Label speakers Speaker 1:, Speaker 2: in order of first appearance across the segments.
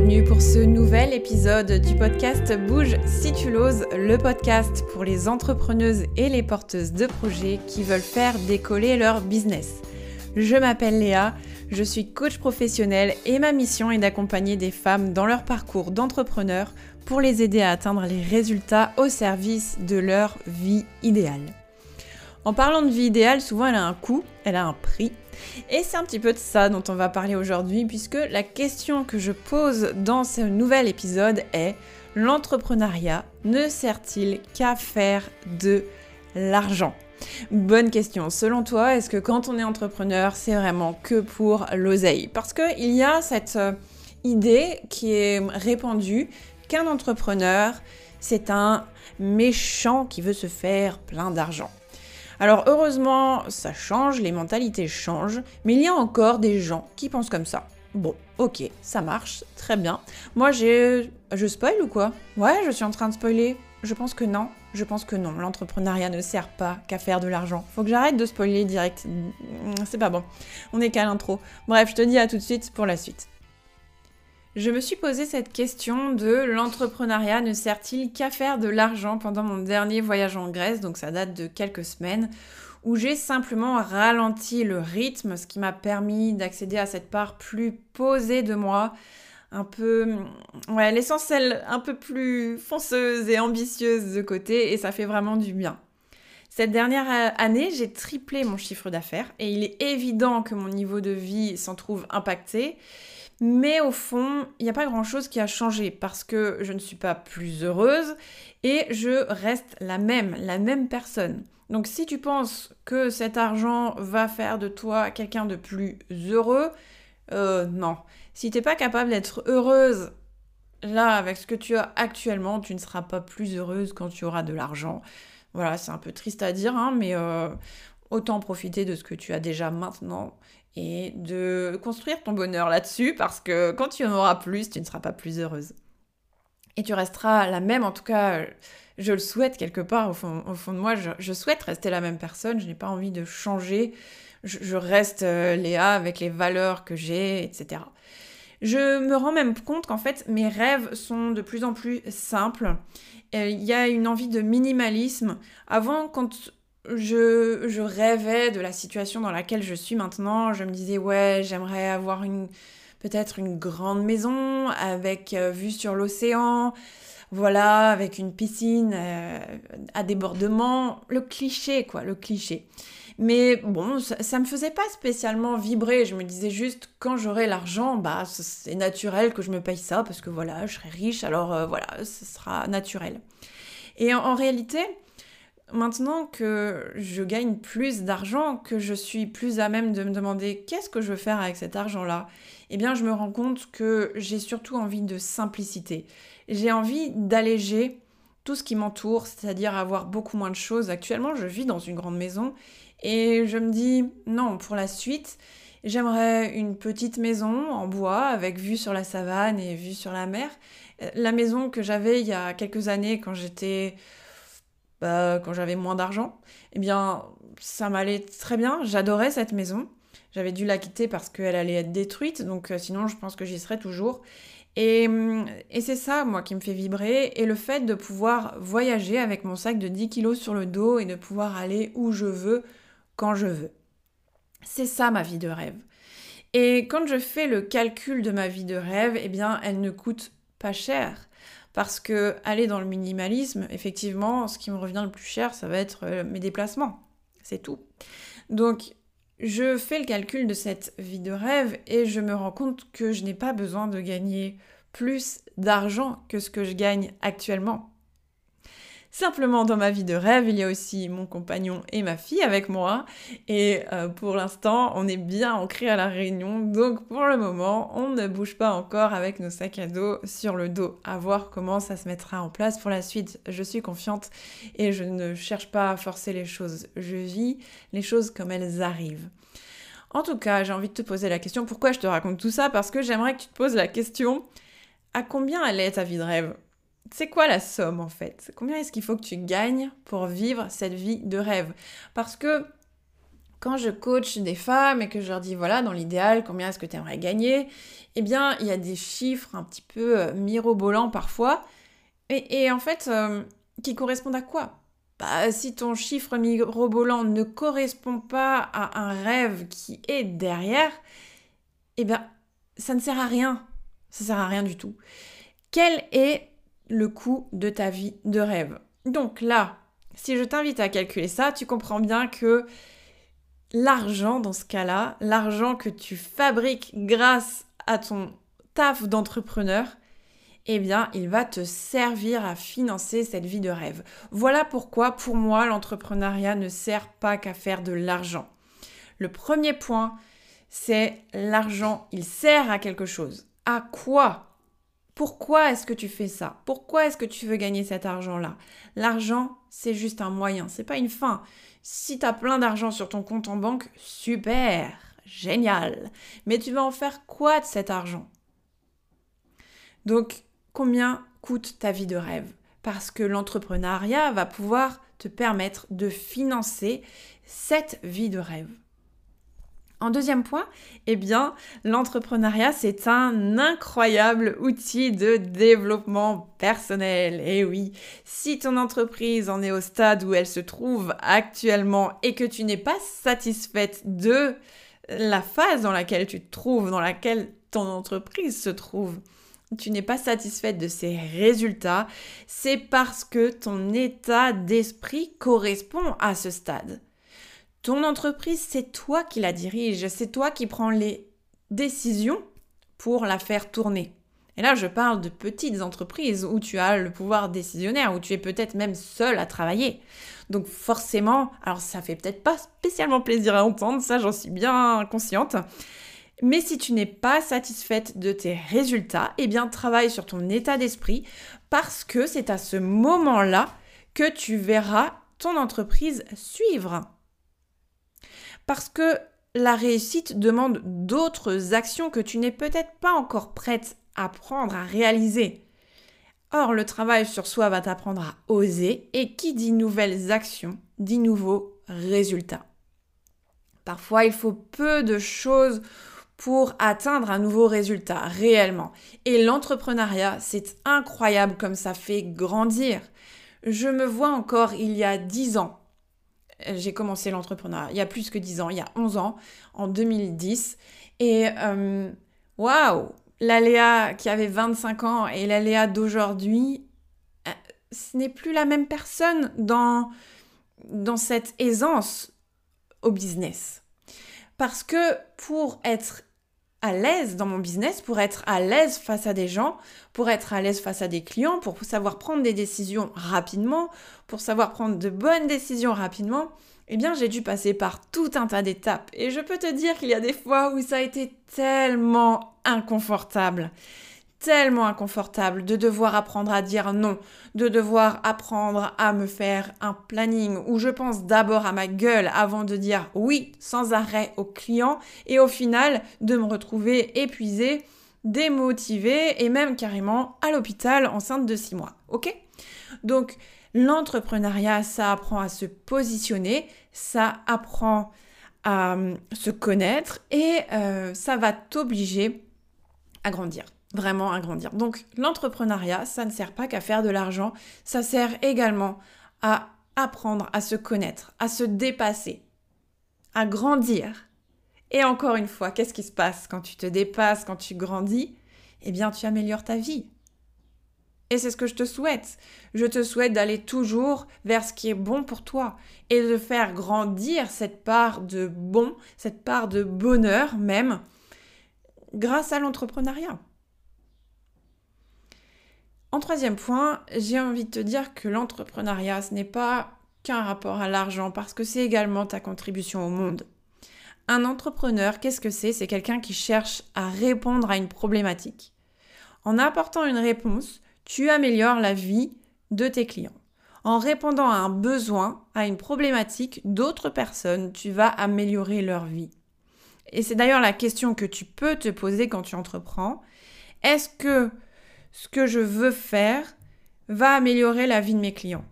Speaker 1: bienvenue pour ce nouvel épisode du podcast Bouge si tu l'oses, le podcast pour les entrepreneuses et les porteuses de projets qui veulent faire décoller leur business. Je m'appelle Léa, je suis coach professionnel et ma mission est d'accompagner des femmes dans leur parcours d'entrepreneur pour les aider à atteindre les résultats au service de leur vie idéale. En parlant de vie idéale, souvent elle a un coût, elle a un prix. Et c'est un petit peu de ça dont on va parler aujourd'hui, puisque la question que je pose dans ce nouvel épisode est l'entrepreneuriat ne sert-il qu'à faire de l'argent? Bonne question. Selon toi, est-ce que quand on est entrepreneur, c'est vraiment que pour l'oseille? Parce qu'il y a cette euh, idée qui est répandue qu'un entrepreneur, c'est un méchant qui veut se faire plein d'argent. Alors heureusement, ça change, les mentalités changent, mais il y a encore des gens qui pensent comme ça. Bon, ok, ça marche, très bien. Moi, j'ai... Je spoil ou quoi? Ouais, je suis en train de spoiler. Je pense que non. Je pense que non. L'entrepreneuriat ne sert pas qu'à faire de l'argent. Faut que j'arrête de spoiler direct. C'est pas bon. On est qu'à l'intro. Bref, je te dis à tout de suite pour la suite. Je me suis posé cette question de l'entrepreneuriat ne sert-il qu'à faire de l'argent pendant mon dernier voyage en Grèce, donc ça date de quelques semaines, où j'ai simplement ralenti le rythme, ce qui m'a permis d'accéder à cette part plus posée de moi, un peu, ouais, l'essentiel un peu plus fonceuse et ambitieuse de côté, et ça fait vraiment du bien. Cette dernière année, j'ai triplé mon chiffre d'affaires, et il est évident que mon niveau de vie s'en trouve impacté. Mais au fond, il n'y a pas grand-chose qui a changé parce que je ne suis pas plus heureuse et je reste la même, la même personne. Donc si tu penses que cet argent va faire de toi quelqu'un de plus heureux, euh, non. Si tu n'es pas capable d'être heureuse là avec ce que tu as actuellement, tu ne seras pas plus heureuse quand tu auras de l'argent. Voilà, c'est un peu triste à dire, hein, mais euh, autant profiter de ce que tu as déjà maintenant et de construire ton bonheur là-dessus parce que quand tu en auras plus, tu ne seras pas plus heureuse. Et tu resteras la même, en tout cas, je le souhaite quelque part au fond, de moi, je, souhaite rester la même personne, je n'ai pas envie de changer, je, reste euh, Léa avec les valeurs que j'ai, etc. Je me rends même compte qu'en fait, mes rêves sont de plus en plus simples. Euh, il y a une envie de minimalisme. Avant, quand je, rêvais de la situation dans laquelle je suis maintenant. Je me disais, ouais, j'aimerais avoir une peut-être une grande maison avec euh, vue sur l'océan, voilà, avec une piscine euh, à débordement. Le cliché, quoi, le cliché. Mais bon, ça, me faisait pas spécialement vibrer. Je me disais juste, quand j'aurai l'argent, bah, c'est naturel que je me paye ça parce que voilà, je serai riche, alors euh, voilà, ce sera naturel. Et en réalité, Maintenant que je gagne plus d'argent, que je suis plus à même de me demander qu'est-ce que je veux faire avec cet argent-là, eh bien je me rends compte que j'ai surtout envie de simplicité. J'ai envie d'alléger tout ce qui m'entoure, c'est-à-dire avoir beaucoup moins de choses. Actuellement, je vis dans une grande maison et je me dis non, pour la suite, j'aimerais une petite maison en bois avec vue sur la savane et vue sur la mer. La maison que j'avais il y a quelques années quand j'étais bah, quand j'avais moins d'argent, eh bien, ça m'allait très bien. J'adorais cette maison. J'avais dû la quitter parce qu'elle allait être détruite, donc euh, sinon, je pense que j'y serais toujours. Et, hum, et c'est ça, moi, qui me fait vibrer. Et le fait de pouvoir voyager avec mon sac de 10 kilos sur le dos et de pouvoir aller où je veux, je veux. C'est ça ma vie de rêve. Et quand je fais le calcul de ma vie de rêve, eh bien, elle ne coûte pas cher. Parce que aller dans le minimalisme, effectivement, ce qui me revient le plus cher, ça va être euh, mes déplacements. C'est tout. Donc, je fais le calcul de cette vie de rêve et je me rends compte que je n'ai pas besoin de gagner plus d'argent que ce que je gagne actuellement. Simplement, dans ma vie de rêve, il y a aussi mon compagnon et ma fille avec moi. Et euh, pour l'instant, on est bien ancré à la Réunion. Donc, pour le moment, on ne bouge pas encore avec nos sacs à dos sur le dos. À voir comment ça se mettra en place pour la suite. Je suis confiante et je ne cherche pas à forcer les choses. Je vis les choses comme elles arrivent. En tout cas, j'ai envie de te poser la question pourquoi je te raconte tout ça? Parce que j'aimerais que tu te poses la question à combien elle est ta vie de rêve? C'est quoi la somme en fait? Combien est-ce qu'il faut que tu gagnes pour vivre cette vie de rêve? Parce que quand je coach des femmes et que je leur dis voilà, dans l'idéal, combien est-ce que tu aimerais gagner? Eh bien, il y a des chiffres un petit peu euh, mirobolants parfois. Et, en fait, euh, qui correspondent à quoi? Bah, si ton chiffre mirobolant ne correspond pas à un rêve qui est derrière, eh bien, ça ne sert à rien. Ça sert à rien du tout. Quel est le coût de ta vie de rêve Donc là, si je t'invite à calculer ça, tu comprends bien que l'argent dans ce cas-là, l'argent que tu fabriques grâce à ton taf d'entrepreneur, eh bien, il va te servir à financer cette vie de rêve. Voilà pourquoi, pour moi, l'entrepreneuriat ne sert pas qu'à faire de l'argent. Le premier point, c'est l'argent, il sert à quelque chose. À quoi pourquoi est-ce que tu fais ça? Pourquoi est-ce que tu veux gagner cet argent-là? L'argent, c'est juste un moyen, c'est pas une fin. Si tu as plein d'argent sur ton compte en banque, super, génial. Mais tu vas en faire quoi de cet argent? Donc, combien coûte ta vie de rêve? Parce que l'entrepreneuriat va pouvoir te permettre de financer cette vie de rêve. En deuxième point, eh bien, l'entrepreneuriat, c'est un incroyable outil de développement personnel. Et eh oui, si ton entreprise en est au stade où elle se trouve actuellement et que tu n'es pas satisfaite de la phase dans laquelle tu te trouves, dans laquelle ton entreprise se trouve, tu n'es pas satisfaite de ses résultats, c'est parce que ton état d'esprit correspond à ce stade. Ton entreprise, c'est toi qui la dirige, c'est toi qui prends les décisions pour la faire tourner. Et là, je parle de petites entreprises où tu as le pouvoir décisionnaire, où tu es peut-être même seul à travailler. Donc forcément, alors ça fait peut-être pas spécialement plaisir à entendre, ça j'en suis bien consciente. Mais si tu n'es pas satisfaite de tes résultats, eh bien travaille sur ton état d'esprit parce que c'est à ce moment-là que tu verras ton entreprise suivre. Parce que la réussite demande d'autres actions que tu n'es peut-être pas encore prête à prendre, à réaliser. Or, le travail sur soi va t'apprendre à oser et qui dit nouvelles actions dit nouveaux résultats. Parfois, il faut peu de choses pour atteindre un nouveau résultat réellement. Et l'entrepreneuriat, c'est incroyable comme ça fait grandir. Je me vois encore il y a dix ans j'ai commencé l'entrepreneuriat il y a plus que 10 ans, il y a 11 ans, en 2010. Et euh, waouh, l'aléa qui avait 25 ans et l'aléa d'aujourd'hui, euh, ce n'est plus la même personne dans, dans cette aisance au business. Parce que pour être à l'aise dans mon business, pour être à l'aise face à des gens, pour être à l'aise face à des clients, pour savoir prendre des décisions rapidement, pour savoir prendre de bonnes décisions rapidement, eh bien j'ai dû passer par tout un tas d'étapes. Et je peux te dire qu'il y a des fois où ça a été tellement inconfortable tellement inconfortable de devoir apprendre à dire non, de devoir apprendre à me faire un planning où je pense d'abord à ma gueule avant de dire oui sans arrêt au client et au final de me retrouver épuisée, démotivée et même carrément à l'hôpital enceinte de six mois. Ok? Donc l'entrepreneuriat, ça apprend à se positionner, ça apprend à euh, se connaître et euh, ça va t'obliger à grandir vraiment à grandir. Donc l'entrepreneuriat, ça ne sert pas qu'à faire de l'argent, ça sert également à apprendre à se connaître, à se dépasser, à grandir. Et encore une fois, qu'est-ce qui se passe quand tu te dépasses, quand tu grandis? Eh bien, tu améliores ta vie. Et c'est ce que je te souhaite. Je te souhaite d'aller toujours vers ce qui est bon pour toi et de faire grandir cette part de bon, cette part de bonheur même, grâce à l'entrepreneuriat. En troisième point, j'ai envie de te dire que l'entrepreneuriat, ce n'est pas qu'un rapport à l'argent, parce que c'est également ta contribution au monde. Un entrepreneur, qu'est-ce que c'est? C'est quelqu'un qui cherche à répondre à une problématique. En apportant une réponse, tu améliores la vie de tes clients. En répondant à un besoin, à une problématique d'autres personnes, tu vas améliorer leur vie. Et c'est d'ailleurs la question que tu peux te poser quand tu entreprends. Est-ce que ce que je veux faire va améliorer la vie de mes clients?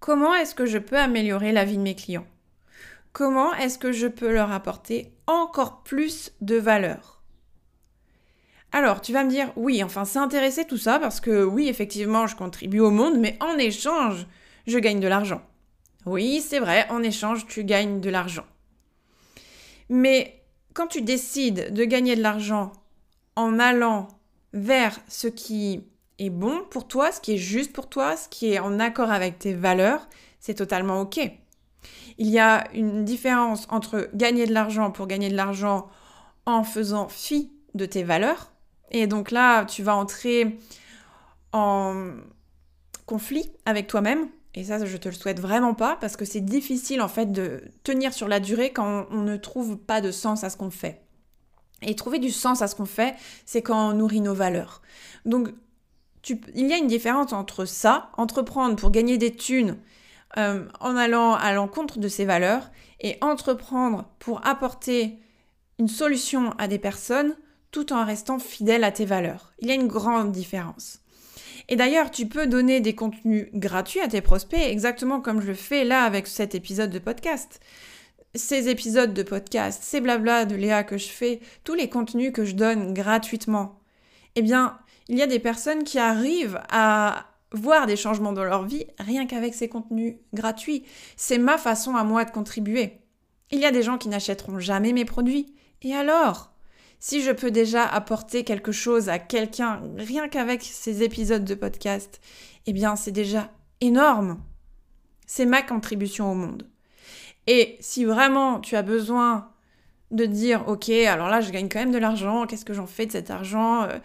Speaker 1: Comment est-ce que je peux améliorer la vie de mes clients? Comment est-ce que je peux leur apporter encore plus de valeur? Alors, tu vas me dire, oui, enfin, c'est intéressé tout ça parce que oui, effectivement, je contribue au monde, mais en échange, je gagne de l'argent. Oui, c'est vrai, en échange, tu gagnes de l'argent. Mais quand tu décides de gagner de l'argent en allant vers ce qui est bon pour toi, ce qui est juste pour toi, ce qui est en accord avec tes valeurs, c'est totalement OK. Il y a une différence entre gagner de l'argent pour gagner de l'argent en faisant fi de tes valeurs. Et donc là, tu vas entrer en conflit avec toi-même. Et ça, je te le souhaite vraiment pas parce que c'est difficile en fait de tenir sur la durée quand on ne trouve pas de sens à ce qu'on fait. Et trouver du sens à ce qu'on fait, c'est quand on nourrit nos valeurs. Donc, il y a une différence entre ça, entreprendre pour gagner des thunes euh, en allant à l'encontre de ses valeurs, et entreprendre pour apporter une solution à des personnes tout en restant fidèle à tes valeurs. Il y a une grande différence. Et d'ailleurs, tu peux donner des contenus gratuits à tes prospects, exactement comme je le fais là avec cet épisode de podcast. Ces épisodes de podcast, ces blabla de Léa que je fais, tous les contenus que je donne gratuitement, eh bien, il y a des personnes qui arrivent à voir des changements dans leur vie rien qu'avec ces contenus gratuits. C'est ma façon à moi de contribuer. Il y a des gens qui n'achèteront jamais mes produits. Et alors? Si je peux déjà apporter quelque chose à quelqu'un rien qu'avec ces épisodes de podcast, eh bien c'est déjà énorme. C'est ma contribution au monde. Et si vraiment tu as besoin de dire, ok, alors là je gagne quand même de l'argent, qu'est-ce que j'en fais de cet argent euh,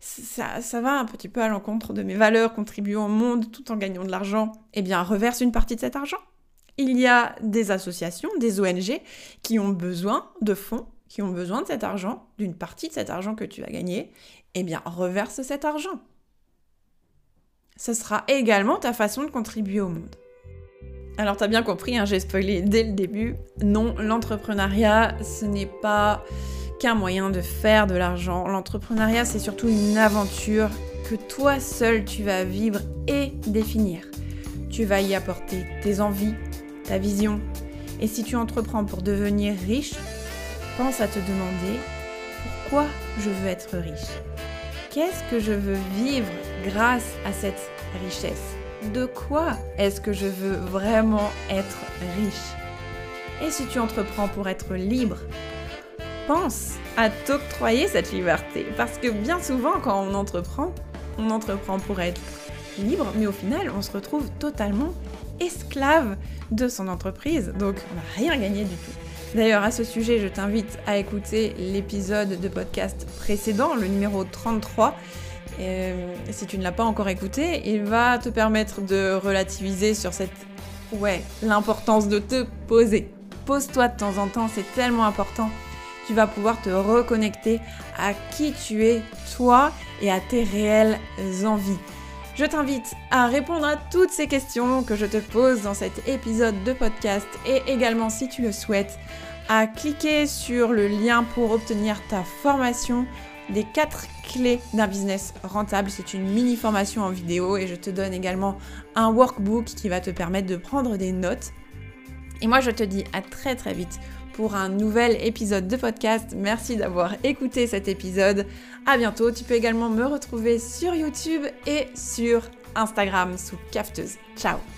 Speaker 1: ça, va un petit peu à l'encontre de mes valeurs, contribuer au monde tout en gagnant de l'argent, eh bien reverse une partie de cet argent. Il y a des associations, des ONG qui ont besoin de fonds qui ont besoin de cet argent, d'une partie de cet argent que tu as gagné, eh bien, reverse cet argent. Ce sera également ta façon de contribuer au monde. Alors, tu as bien compris, hein, j'ai spoilé dès le début. Non, l'entrepreneuriat, ce n'est pas qu'un moyen de faire de l'argent. L'entrepreneuriat, c'est surtout une aventure que toi seul tu vas vivre et définir. Tu vas y apporter tes envies, ta vision. Et si tu entreprends pour devenir riche, pense à te demander pourquoi je veux être riche? Qu'est-ce que je veux vivre grâce à cette richesse? De quoi est-ce que je veux vraiment être riche? Et si tu entreprends pour être libre, pense à t'octroyer cette liberté. Parce que bien souvent, quand on entreprend, on entreprend pour être libre, mais au final, on se retrouve totalement esclave de son entreprise. Donc, on n'a rien gagné du tout. D'ailleurs, à ce sujet, je t'invite à écouter l'épisode de podcast précédent, le numéro 33. Euh, si tu ne l'as pas encore écouté, il va te permettre de relativiser sur cette... Ouais, l'importance de te poser. Pose-toi de temps en temps, c'est tellement important. Tu vas pouvoir te reconnecter à qui tu es, toi, et à tes réelles envies. Je t'invite à répondre à toutes ces questions que je te pose dans cet épisode de podcast et également si tu le souhaites à cliquer sur le lien pour obtenir ta formation des 4 clés d'un business rentable. C'est une mini formation en vidéo et je te donne également un workbook qui va te permettre de prendre des notes. Et moi je te dis à très très vite pour un nouvel épisode de podcast. Merci d'avoir écouté cet épisode. À bientôt. Tu peux également me retrouver sur YouTube et sur Instagram sous Cafteuse. Ciao